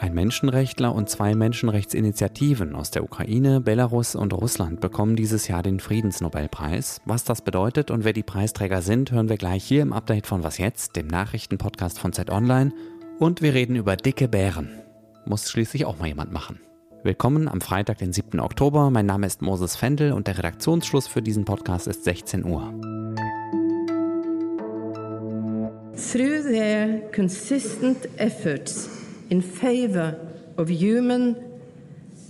Ein Menschenrechtler und zwei Menschenrechtsinitiativen aus der Ukraine, Belarus und Russland bekommen dieses Jahr den Friedensnobelpreis. Was das bedeutet und wer die Preisträger sind, hören wir gleich hier im Update von Was jetzt, dem Nachrichtenpodcast von Z Online. Und wir reden über dicke Bären. Muss schließlich auch mal jemand machen. Willkommen am Freitag, den 7. Oktober. Mein Name ist Moses Fendel und der Redaktionsschluss für diesen Podcast ist 16 Uhr. Through their consistent efforts in favor of human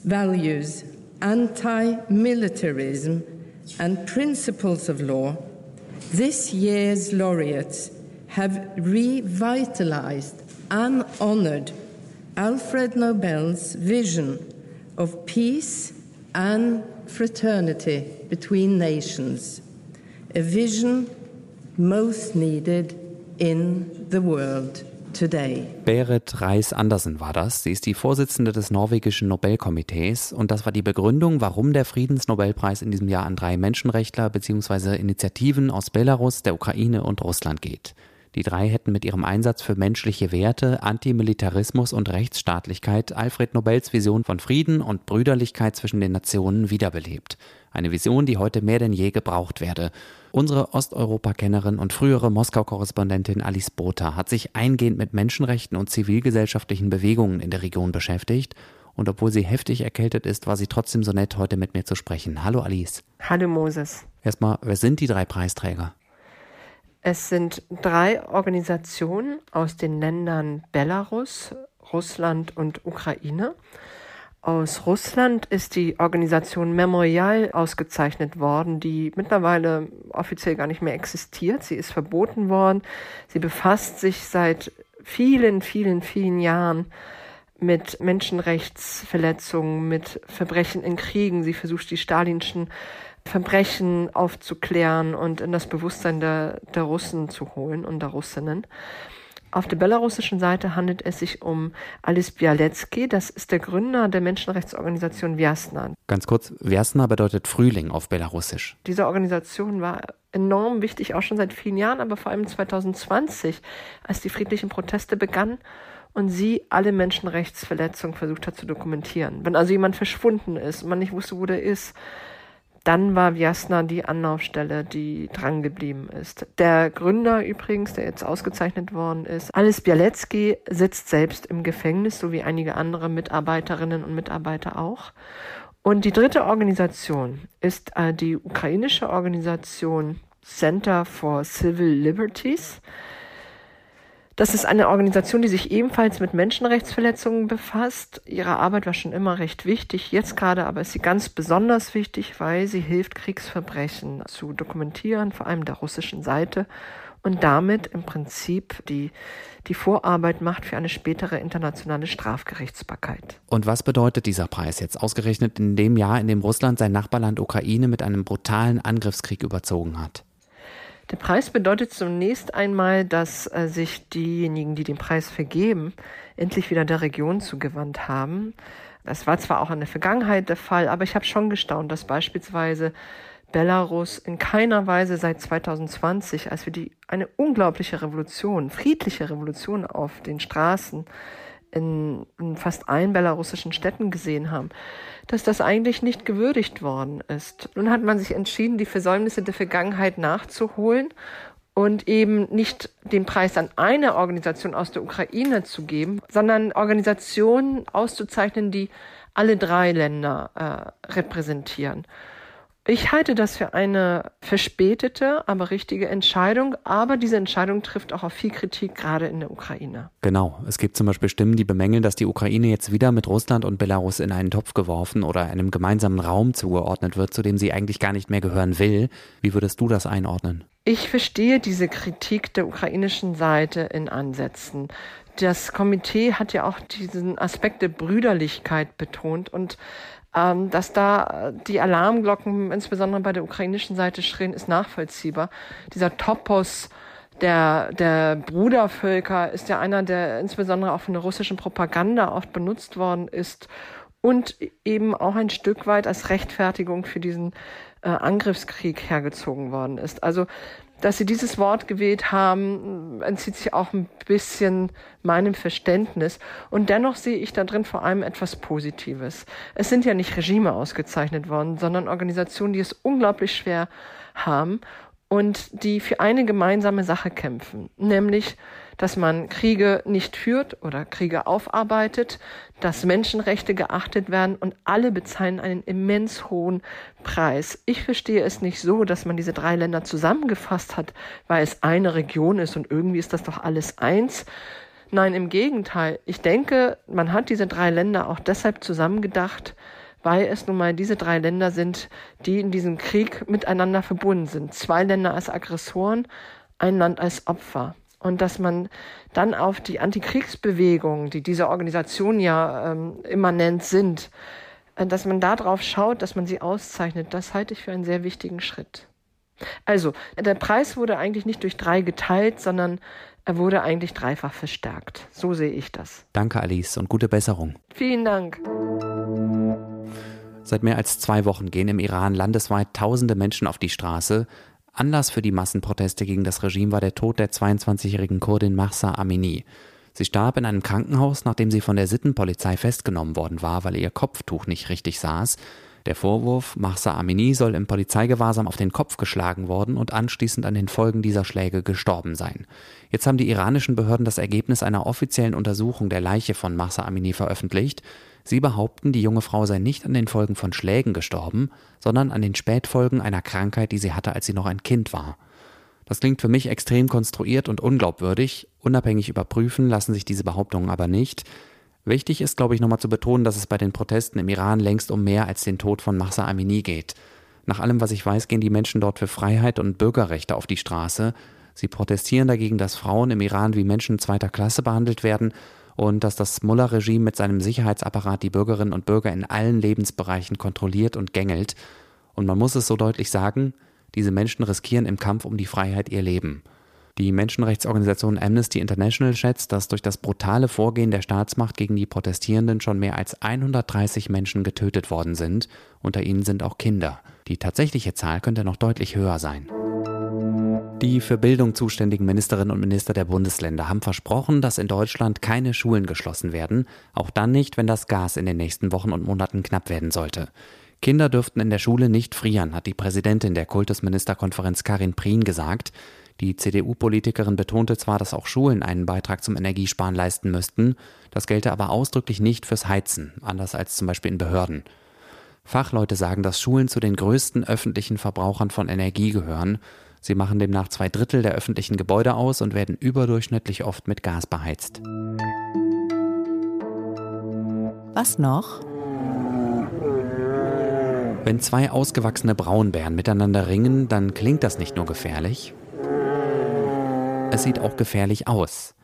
values, anti-militarism and principles of law, this year's laureates have revitalized and honored Alfred Nobel's vision of peace and fraternity between nations, a vision most needed in the world. Today. Berit Reis Andersen war das. Sie ist die Vorsitzende des norwegischen Nobelkomitees und das war die Begründung, warum der Friedensnobelpreis in diesem Jahr an drei Menschenrechtler bzw. Initiativen aus Belarus, der Ukraine und Russland geht. Die drei hätten mit ihrem Einsatz für menschliche Werte, Antimilitarismus und Rechtsstaatlichkeit Alfred Nobels Vision von Frieden und Brüderlichkeit zwischen den Nationen wiederbelebt. Eine Vision, die heute mehr denn je gebraucht werde. Unsere Osteuropa-Kennerin und frühere Moskau-Korrespondentin Alice Botha hat sich eingehend mit Menschenrechten und zivilgesellschaftlichen Bewegungen in der Region beschäftigt. Und obwohl sie heftig erkältet ist, war sie trotzdem so nett, heute mit mir zu sprechen. Hallo Alice. Hallo Moses. Erstmal, wer sind die drei Preisträger? Es sind drei Organisationen aus den Ländern Belarus, Russland und Ukraine. Aus Russland ist die Organisation Memorial ausgezeichnet worden, die mittlerweile offiziell gar nicht mehr existiert. Sie ist verboten worden. Sie befasst sich seit vielen, vielen, vielen Jahren mit Menschenrechtsverletzungen, mit Verbrechen in Kriegen. Sie versucht die stalinschen Verbrechen aufzuklären und in das Bewusstsein der, der Russen zu holen und der Russinnen. Auf der belarussischen Seite handelt es sich um Alice Bialecki, das ist der Gründer der Menschenrechtsorganisation Vyasna. Ganz kurz, Vyasna bedeutet Frühling auf Belarussisch. Diese Organisation war enorm wichtig, auch schon seit vielen Jahren, aber vor allem 2020, als die friedlichen Proteste begannen und sie alle Menschenrechtsverletzungen versucht hat zu dokumentieren. Wenn also jemand verschwunden ist und man nicht wusste, wo der ist, dann war Vyasna die Anlaufstelle, die drangeblieben ist. Der Gründer übrigens, der jetzt ausgezeichnet worden ist, Alice Bialecki, sitzt selbst im Gefängnis, so wie einige andere Mitarbeiterinnen und Mitarbeiter auch. Und die dritte Organisation ist äh, die ukrainische Organisation Center for Civil Liberties. Das ist eine Organisation, die sich ebenfalls mit Menschenrechtsverletzungen befasst. Ihre Arbeit war schon immer recht wichtig. Jetzt gerade aber ist sie ganz besonders wichtig, weil sie hilft, Kriegsverbrechen zu dokumentieren, vor allem der russischen Seite und damit im Prinzip die, die Vorarbeit macht für eine spätere internationale Strafgerichtsbarkeit. Und was bedeutet dieser Preis jetzt ausgerechnet in dem Jahr, in dem Russland sein Nachbarland Ukraine mit einem brutalen Angriffskrieg überzogen hat? Der Preis bedeutet zunächst einmal, dass äh, sich diejenigen, die den Preis vergeben, endlich wieder der Region zugewandt haben. Das war zwar auch in der Vergangenheit der Fall, aber ich habe schon gestaunt, dass beispielsweise Belarus in keiner Weise seit 2020, als wir die eine unglaubliche Revolution, friedliche Revolution auf den Straßen in, in fast allen belarussischen Städten gesehen haben, dass das eigentlich nicht gewürdigt worden ist. Nun hat man sich entschieden, die Versäumnisse der Vergangenheit nachzuholen und eben nicht den Preis an eine Organisation aus der Ukraine zu geben, sondern Organisationen auszuzeichnen, die alle drei Länder äh, repräsentieren. Ich halte das für eine verspätete, aber richtige Entscheidung. Aber diese Entscheidung trifft auch auf viel Kritik, gerade in der Ukraine. Genau. Es gibt zum Beispiel Stimmen, die bemängeln, dass die Ukraine jetzt wieder mit Russland und Belarus in einen Topf geworfen oder einem gemeinsamen Raum zugeordnet wird, zu dem sie eigentlich gar nicht mehr gehören will. Wie würdest du das einordnen? Ich verstehe diese Kritik der ukrainischen Seite in Ansätzen. Das Komitee hat ja auch diesen Aspekt der Brüderlichkeit betont und ähm, dass da die Alarmglocken insbesondere bei der ukrainischen Seite schrillen, ist nachvollziehbar. Dieser Topos der, der Brudervölker ist ja einer, der insbesondere auch von der russischen Propaganda oft benutzt worden ist und eben auch ein Stück weit als Rechtfertigung für diesen äh, Angriffskrieg hergezogen worden ist. Also dass sie dieses Wort gewählt haben, entzieht sich auch ein bisschen meinem Verständnis. Und dennoch sehe ich da drin vor allem etwas Positives. Es sind ja nicht Regime ausgezeichnet worden, sondern Organisationen, die es unglaublich schwer haben und die für eine gemeinsame Sache kämpfen, nämlich dass man Kriege nicht führt oder Kriege aufarbeitet, dass Menschenrechte geachtet werden und alle bezahlen einen immens hohen Preis. Ich verstehe es nicht so, dass man diese drei Länder zusammengefasst hat, weil es eine Region ist und irgendwie ist das doch alles eins. Nein, im Gegenteil. Ich denke, man hat diese drei Länder auch deshalb zusammengedacht, weil es nun mal diese drei Länder sind, die in diesem Krieg miteinander verbunden sind. Zwei Länder als Aggressoren, ein Land als Opfer und dass man dann auf die Antikriegsbewegungen, die diese Organisationen ja ähm, immanent sind, äh, dass man darauf schaut, dass man sie auszeichnet, das halte ich für einen sehr wichtigen Schritt. Also, der Preis wurde eigentlich nicht durch drei geteilt, sondern er wurde eigentlich dreifach verstärkt. So sehe ich das. Danke, Alice, und gute Besserung. Vielen Dank. Seit mehr als zwei Wochen gehen im Iran landesweit tausende Menschen auf die Straße, Anlass für die Massenproteste gegen das Regime war der Tod der 22-jährigen Kurdin Mahsa Amini. Sie starb in einem Krankenhaus, nachdem sie von der Sittenpolizei festgenommen worden war, weil ihr Kopftuch nicht richtig saß. Der Vorwurf, Mahsa Amini soll im Polizeigewahrsam auf den Kopf geschlagen worden und anschließend an den Folgen dieser Schläge gestorben sein. Jetzt haben die iranischen Behörden das Ergebnis einer offiziellen Untersuchung der Leiche von Mahsa Amini veröffentlicht. Sie behaupten, die junge Frau sei nicht an den Folgen von Schlägen gestorben, sondern an den Spätfolgen einer Krankheit, die sie hatte, als sie noch ein Kind war. Das klingt für mich extrem konstruiert und unglaubwürdig. Unabhängig überprüfen lassen sich diese Behauptungen aber nicht. Wichtig ist, glaube ich, nochmal zu betonen, dass es bei den Protesten im Iran längst um mehr als den Tod von Mahsa Amini geht. Nach allem, was ich weiß, gehen die Menschen dort für Freiheit und Bürgerrechte auf die Straße. Sie protestieren dagegen, dass Frauen im Iran wie Menschen zweiter Klasse behandelt werden und dass das Mullah-Regime mit seinem Sicherheitsapparat die Bürgerinnen und Bürger in allen Lebensbereichen kontrolliert und gängelt. Und man muss es so deutlich sagen, diese Menschen riskieren im Kampf um die Freiheit ihr Leben. Die Menschenrechtsorganisation Amnesty International schätzt, dass durch das brutale Vorgehen der Staatsmacht gegen die Protestierenden schon mehr als 130 Menschen getötet worden sind. Unter ihnen sind auch Kinder. Die tatsächliche Zahl könnte noch deutlich höher sein. Die für Bildung zuständigen Ministerinnen und Minister der Bundesländer haben versprochen, dass in Deutschland keine Schulen geschlossen werden, auch dann nicht, wenn das Gas in den nächsten Wochen und Monaten knapp werden sollte. Kinder dürften in der Schule nicht frieren, hat die Präsidentin der Kultusministerkonferenz Karin Prien gesagt. Die CDU-Politikerin betonte zwar, dass auch Schulen einen Beitrag zum Energiesparen leisten müssten, das gelte aber ausdrücklich nicht fürs Heizen, anders als zum Beispiel in Behörden. Fachleute sagen, dass Schulen zu den größten öffentlichen Verbrauchern von Energie gehören Sie machen demnach zwei Drittel der öffentlichen Gebäude aus und werden überdurchschnittlich oft mit Gas beheizt. Was noch? Wenn zwei ausgewachsene Braunbären miteinander ringen, dann klingt das nicht nur gefährlich, es sieht auch gefährlich aus.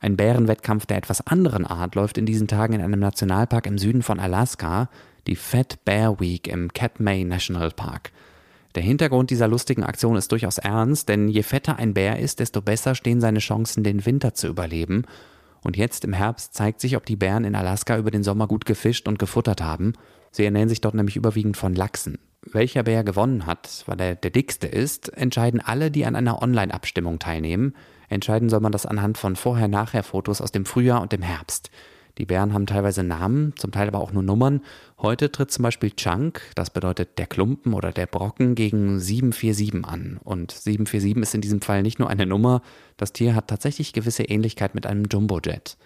Ein Bärenwettkampf der etwas anderen Art läuft in diesen Tagen in einem Nationalpark im Süden von Alaska, die Fat Bear Week im Katmai National Park. Der Hintergrund dieser lustigen Aktion ist durchaus ernst, denn je fetter ein Bär ist, desto besser stehen seine Chancen, den Winter zu überleben. Und jetzt im Herbst zeigt sich, ob die Bären in Alaska über den Sommer gut gefischt und gefuttert haben. Sie ernähren sich dort nämlich überwiegend von Lachsen. Welcher Bär gewonnen hat, weil er der dickste ist, entscheiden alle, die an einer Online-Abstimmung teilnehmen. Entscheiden soll man das anhand von Vorher-Nachher-Fotos aus dem Frühjahr und dem Herbst. Die Bären haben teilweise Namen, zum Teil aber auch nur Nummern. Heute tritt zum Beispiel Chunk, das bedeutet der Klumpen oder der Brocken, gegen 747 an. Und 747 ist in diesem Fall nicht nur eine Nummer, das Tier hat tatsächlich gewisse Ähnlichkeit mit einem Jumbojet.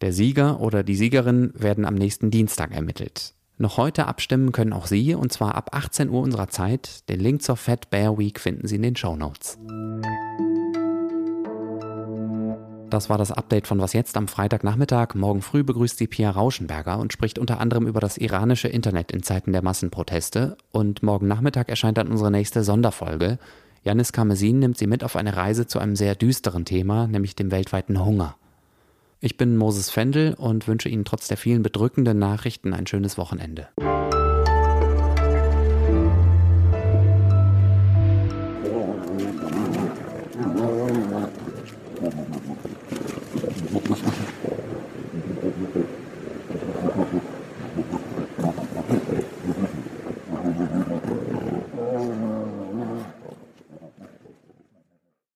Der Sieger oder die Siegerin werden am nächsten Dienstag ermittelt. Noch heute abstimmen können auch Sie, und zwar ab 18 Uhr unserer Zeit. Den Link zur Fat Bear Week finden Sie in den Show Notes. Das war das Update von Was jetzt am Freitagnachmittag. Morgen früh begrüßt sie Pia Rauschenberger und spricht unter anderem über das iranische Internet in Zeiten der Massenproteste. Und morgen Nachmittag erscheint dann unsere nächste Sonderfolge. Janis Karmesin nimmt sie mit auf eine Reise zu einem sehr düsteren Thema, nämlich dem weltweiten Hunger. Ich bin Moses Fendel und wünsche Ihnen trotz der vielen bedrückenden Nachrichten ein schönes Wochenende.